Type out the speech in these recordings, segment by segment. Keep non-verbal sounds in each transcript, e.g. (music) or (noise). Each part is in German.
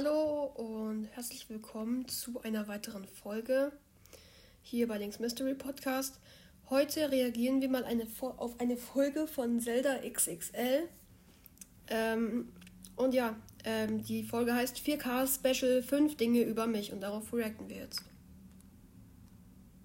Hallo und herzlich willkommen zu einer weiteren Folge hier bei Links Mystery Podcast. Heute reagieren wir mal eine, auf eine Folge von Zelda XXL. Ähm, und ja, ähm, die Folge heißt 4K Special 5 Dinge über mich und darauf reacten wir jetzt.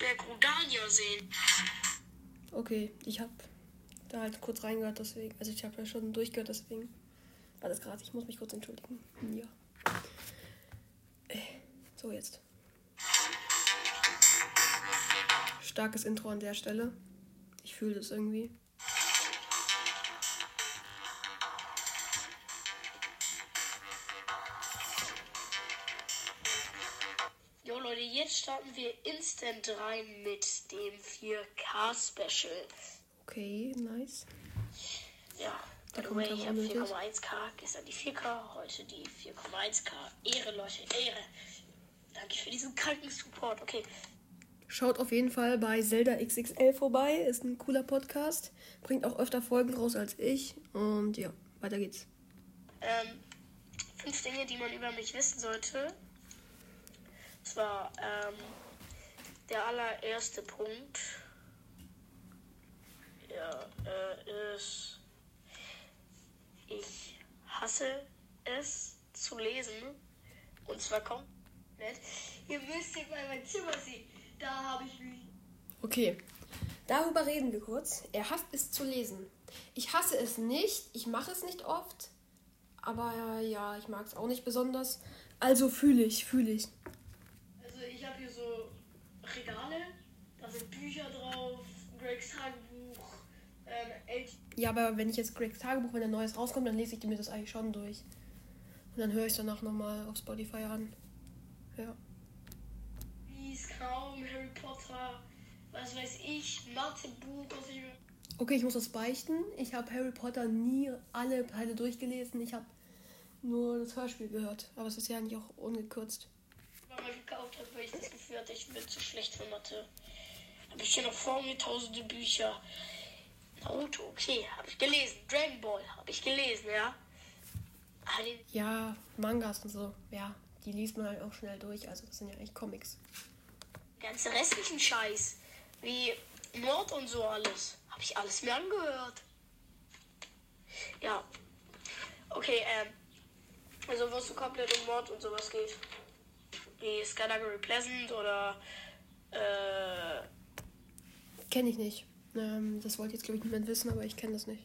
Der Grudania sehen. Okay, ich habe da halt kurz reingehört, deswegen. Also ich habe ja schon durchgehört, deswegen war das gerade. Ich muss mich kurz entschuldigen. Ja. So, jetzt. Starkes Intro an der Stelle. Ich fühle das irgendwie. Jo Leute, jetzt starten wir instant rein mit dem 4K Special. Okay, nice. Ja, by the way, ich habe 4,1K, gestern die 4K, heute die 4,1K. Ehre, Leute, Ehre. Danke für diesen kranken Support. Okay. Schaut auf jeden Fall bei Zelda XXL vorbei. Ist ein cooler Podcast. Bringt auch öfter Folgen raus als ich. Und ja, weiter geht's. Ähm, fünf Dinge, die man über mich wissen sollte. Zwar ähm, der allererste Punkt. Ja, äh, ist. Ich hasse es zu lesen. Und zwar komplett. Ihr müsst jetzt mal mein Zimmer sehen. Da habe ich mich. Okay, darüber reden wir kurz. Er hasst es zu lesen. Ich hasse es nicht. Ich mache es nicht oft. Aber ja, ich mag es auch nicht besonders. Also fühle ich, fühle ich. Also ich habe hier so Regale. Da sind Bücher drauf. Gregs Tagebuch. Ähm, ja, aber wenn ich jetzt Gregs Tagebuch, wenn ein neues rauskommt, dann lese ich mir das eigentlich schon durch. Und dann höre ich es danach nochmal auf Spotify an. Ja. Wies, kaum Harry Potter, was weiß ich, Mathebuch, was ich. Okay, ich muss das beichten. Ich habe Harry Potter nie alle Teile durchgelesen. Ich habe nur das Hörspiel gehört. Aber es ist ja nicht auch ungekürzt. Weil man gekauft hat, weil ich das Gefühl hatte, ich bin zu schlecht für Mathe. Habe ich hier noch vor mir tausende Bücher. Naruto, okay, habe ich gelesen. Dragon Ball, habe ich gelesen, ja. Ja, Mangas und so, ja die liest man halt auch schnell durch. Also das sind ja echt Comics. Ganze restlichen Scheiß, wie Mord und so alles, habe ich alles mir angehört. Ja. Okay, ähm. Also wo es so komplett um Mord und sowas geht. Wie Skylargery Pleasant oder äh. Kenne ich nicht. Ähm, das wollte jetzt glaube ich niemand wissen, aber ich kenne das nicht.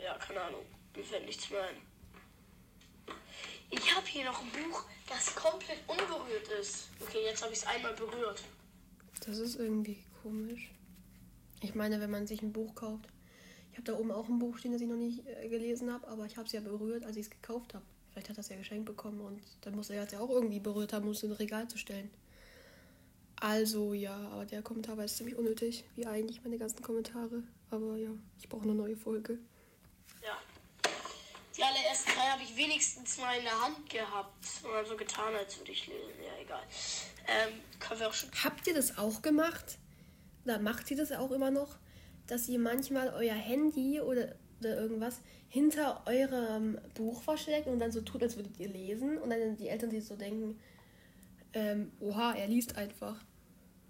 Ja, keine Ahnung. Mir fällt nichts mehr ein. Ich habe hier noch ein Buch, das komplett unberührt ist. Okay, jetzt habe ich es einmal berührt. Das ist irgendwie komisch. Ich meine, wenn man sich ein Buch kauft. Ich habe da oben auch ein Buch stehen, das ich noch nicht äh, gelesen habe, aber ich habe es ja berührt, als ich es gekauft habe. Vielleicht hat er es ja geschenkt bekommen und dann muss er es ja auch irgendwie berührt haben, um es in ein Regal zu stellen. Also ja, aber der Kommentar war jetzt ziemlich unnötig, wie eigentlich meine ganzen Kommentare. Aber ja, ich brauche eine neue Folge. Die allerersten drei habe ich wenigstens mal in der Hand gehabt. Oder so getan, als würde ich lesen. Ja, egal. Ähm, können wir auch schon. Habt ihr das auch gemacht? Oder macht ihr das auch immer noch? Dass ihr manchmal euer Handy oder, oder irgendwas hinter eurem Buch versteckt und dann so tut, als würdet ihr lesen. Und dann die Eltern sich so denken, ähm, oha, er liest einfach.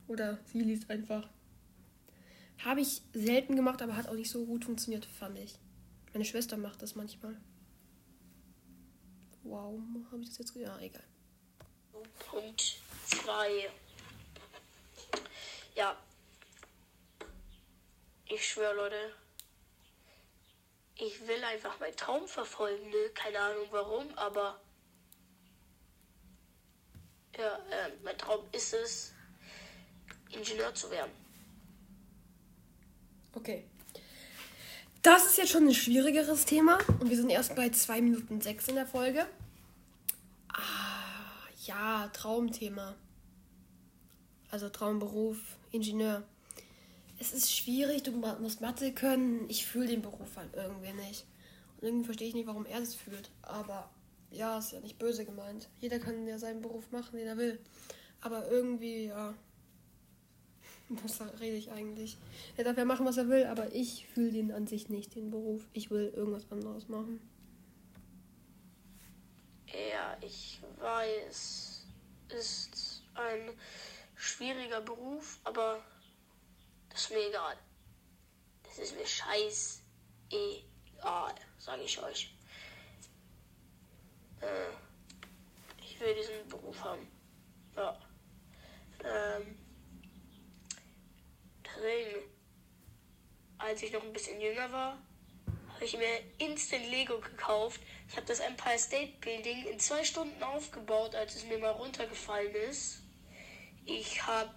Oder sie liest einfach. Habe ich selten gemacht, aber hat auch nicht so gut funktioniert, fand ich. Meine Schwester macht das manchmal. Wow, habe ich das jetzt? Ja, egal. Punkt 2. Ja. Ich schwöre, Leute. Ich will einfach meinen Traum verfolgen, ne? Keine Ahnung warum, aber. Ja, äh, mein Traum ist es, Ingenieur zu werden. Okay. Das ist jetzt schon ein schwierigeres Thema und wir sind erst bei 2 Minuten 6 in der Folge. Ja, Traumthema. Also Traumberuf, Ingenieur. Es ist schwierig, du musst Mathe können. Ich fühle den Beruf halt irgendwie nicht. Und irgendwie verstehe ich nicht, warum er das fühlt. Aber ja, ist ja nicht böse gemeint. Jeder kann ja seinen Beruf machen, den er will. Aber irgendwie, ja, (laughs) was rede ich eigentlich? Er darf ja machen, was er will, aber ich fühle den an sich nicht, den Beruf. Ich will irgendwas anderes machen. Ja, ich weiß, ist ein schwieriger Beruf, aber das ist mir egal. Das ist mir scheiß egal, sage ich euch. Äh, ich will diesen Beruf haben. Ja. Ähm, deswegen, als ich noch ein bisschen jünger war, habe ich mir instant Lego gekauft. Ich habe das Empire State Building in zwei Stunden aufgebaut, als es mir mal runtergefallen ist. Ich habe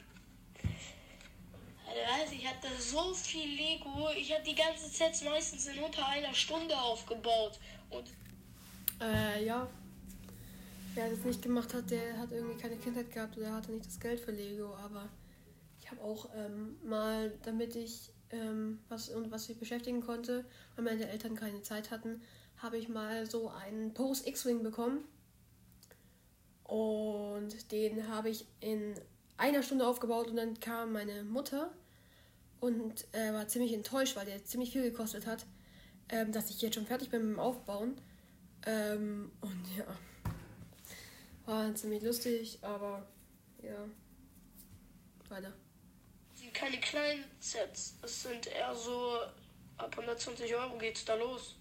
ich hatte so viel Lego. Ich habe die ganzen Sets meistens in unter einer Stunde aufgebaut. Und äh, ja. Wer das nicht gemacht hat, der hat irgendwie keine Kindheit gehabt oder hatte nicht das Geld für Lego. Aber ich habe auch ähm, mal, damit ich ähm, was und was ich beschäftigen konnte, weil meine Eltern keine Zeit hatten, habe ich mal so einen Post X-Wing bekommen. Und den habe ich in einer Stunde aufgebaut und dann kam meine Mutter und äh, war ziemlich enttäuscht, weil der ziemlich viel gekostet hat, ähm, dass ich jetzt schon fertig bin mit dem Aufbauen. Ähm, und ja, war ziemlich lustig, aber ja, weiter. Keine kleinen Sets, das sind eher so ab 120 Euro geht's da los.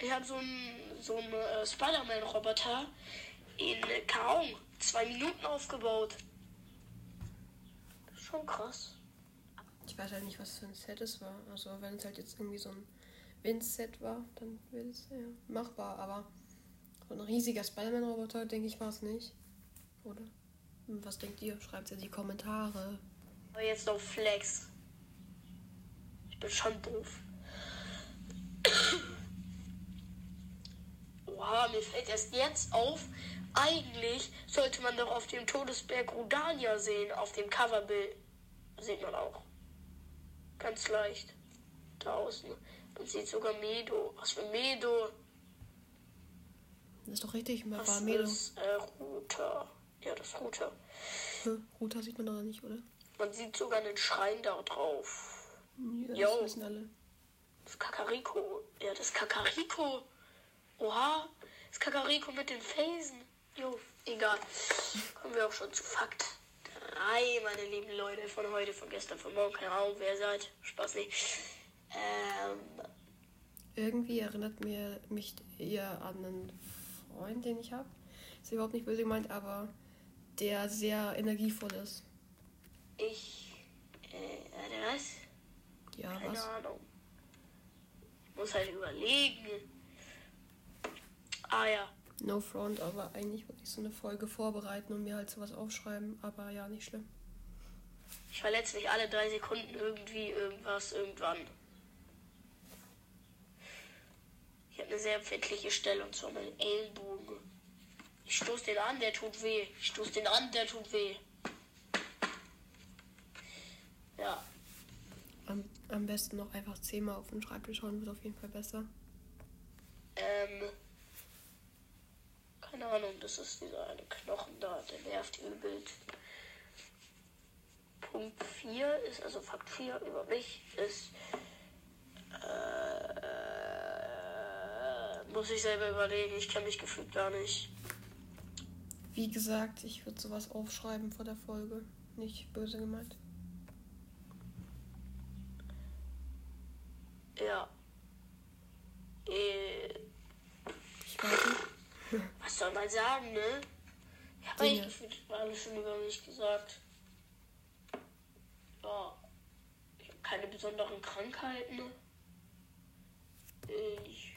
Ich habe so einen so äh, Spider-Man-Roboter in kaum zwei Minuten aufgebaut. Schon krass. Ich weiß halt nicht, was für ein Set es war. Also wenn es halt jetzt irgendwie so ein Wind-Set war, dann wäre es ja machbar. Aber so ein riesiger Spider-Man-Roboter, denke ich, war es nicht. Oder? Was denkt ihr? Schreibt es in die Kommentare. Aber jetzt noch Flex. Ich bin schon doof. Oha, mir fällt erst jetzt auf. Eigentlich sollte man doch auf dem Todesberg Rudania sehen. Auf dem Coverbild sieht man auch. Ganz leicht. Da außen. Man sieht sogar Medo. Was für Medo? Das ist doch richtig, Was war Medo. ist äh, Router? Ja, das Router. Hm, Router sieht man doch nicht, oder? Man sieht sogar einen Schrein da drauf. Ja, Jo. das wissen alle. Das Kakariko. Ja, das Kakariko. Oha. Das Kakariko mit den Felsen. Jo, egal. Kommen wir auch schon zu Fakt 3, meine lieben Leute. Von heute, von gestern, von morgen. Keine Ahnung, wer ihr seid. Spaß nicht. Ähm, Irgendwie erinnert mir mich eher an einen Freund, den ich habe. Ist überhaupt nicht böse gemeint, aber der sehr energievoll ist. ich. Äh, was? Ja, Keine was? Ahnung. Ich muss halt überlegen. Ah ja. No front, aber eigentlich wollte ich so eine Folge vorbereiten und mir halt sowas aufschreiben, aber ja, nicht schlimm. Ich verletze mich alle drei Sekunden irgendwie, irgendwas, irgendwann. Ich habe eine sehr empfindliche Stelle und zwar meinen Ellbogen. Ich stoß den an, der tut weh. Ich stoß den an, der tut weh. Ja, Am, am besten noch einfach zehnmal auf den Schreibtisch hauen, wird auf jeden Fall besser. ähm. Keine Ahnung, das ist dieser eine Knochen da, der nervt übel. Punkt 4 ist, also Fakt 4 über mich ist, äh, muss ich selber überlegen, ich kenne mich gefühlt gar nicht. Wie gesagt, ich würde sowas aufschreiben vor der Folge. Nicht böse gemeint. Ja. Äh, Ich weiß nicht. was soll man sagen, ne? Ich habe eigentlich gefühlt alles schon über mich gesagt. Ja. Ich habe keine besonderen Krankheiten. Ich.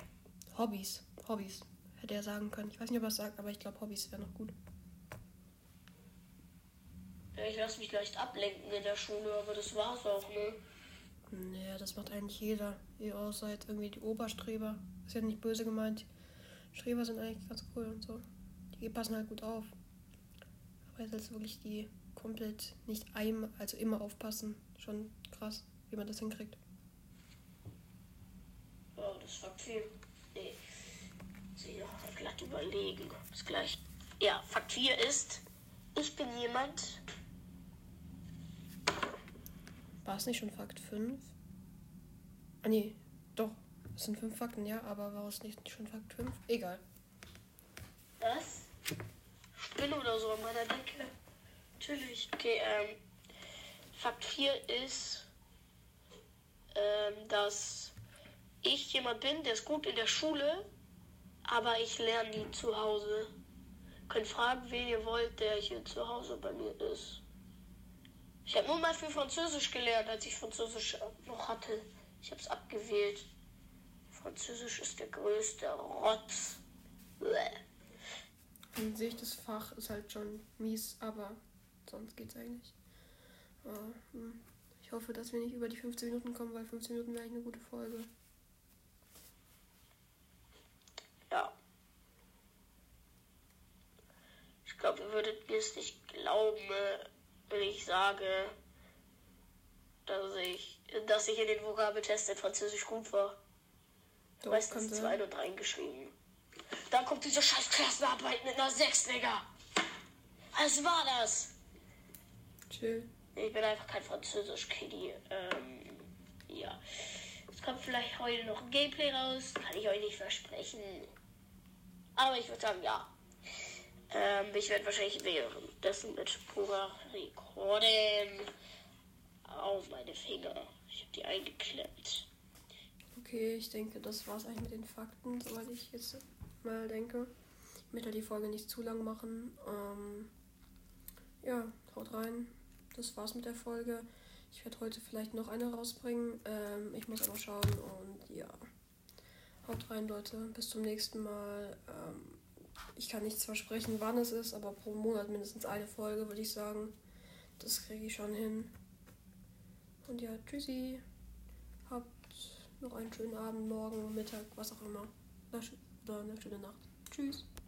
Hobbys. Hobbys. Hätte er sagen können. Ich weiß nicht, ob er es sagt, aber ich glaube, Hobbys wäre noch gut. Ich lasse mich leicht ablenken in der Schule, aber das war's auch, ne? Nee, das macht eigentlich jeder. Ihr auch seid irgendwie die Oberstreber. Ist ja nicht böse gemeint. Streber sind eigentlich ganz cool und so. Die passen halt gut auf. Aber jetzt ist wirklich die komplett nicht einmal, also immer aufpassen. Schon krass, wie man das hinkriegt. Ja, das ist Fakt 4. Nee. Sie glatt überlegen. Ist gleich. Ja, Fakt 4 ist, ich bin jemand. War es nicht schon Fakt 5? Ah nee, doch. Es sind fünf Fakten, ja, aber war es nicht schon Fakt 5? Egal. Spinne oder so an meiner Decke. Natürlich. Okay, ähm, Fakt 4 ist, ähm, dass ich jemand bin, der ist gut in der Schule, aber ich lerne nie zu Hause. Könnt fragen, wen ihr wollt, der hier zu Hause bei mir ist. Ich habe nur mal für Französisch gelernt, als ich Französisch noch hatte. Ich habe es abgewählt. Französisch ist der größte Rotz. Bäh. An sich, das Fach ist halt schon mies, aber sonst geht's eigentlich. Aber, hm, ich hoffe, dass wir nicht über die 15 Minuten kommen, weil 15 Minuten wäre eigentlich eine gute Folge. Ja. Ich glaube, ihr würdet mir es nicht glauben, äh, ich sage, dass ich, dass ich in den Vokabeltest in Französisch gut war. Doch, Meistens kann 2 sein. und 3 geschrieben. Dann kommt diese scheiß Klassenarbeit mit einer 6, Digga. Was war das? Chill. Ich bin einfach kein Französisch-Kiddy. Ähm, ja. Es kommt vielleicht heute noch ein Gameplay raus. Kann ich euch nicht versprechen. Aber ich würde sagen, ja. Ähm, ich werde wahrscheinlich währenddessen mit purer Rekorden auf meine Finger. Ich habe die eingeklemmt. Okay, ich denke, das war's eigentlich mit den Fakten, soweit ich jetzt mal denke. Ich möchte die Folge nicht zu lang machen. Ähm, ja, haut rein. Das war's mit der Folge. Ich werde heute vielleicht noch eine rausbringen. Ähm, ich muss aber schauen und ja. Haut rein, Leute. Bis zum nächsten Mal. Ähm, ich kann nichts versprechen, wann es ist, aber pro Monat mindestens eine Folge, würde ich sagen. Das kriege ich schon hin. Und ja, tschüssi. Habt noch einen schönen Abend, morgen, Mittag, was auch immer. Oder eine schöne Nacht. Tschüss.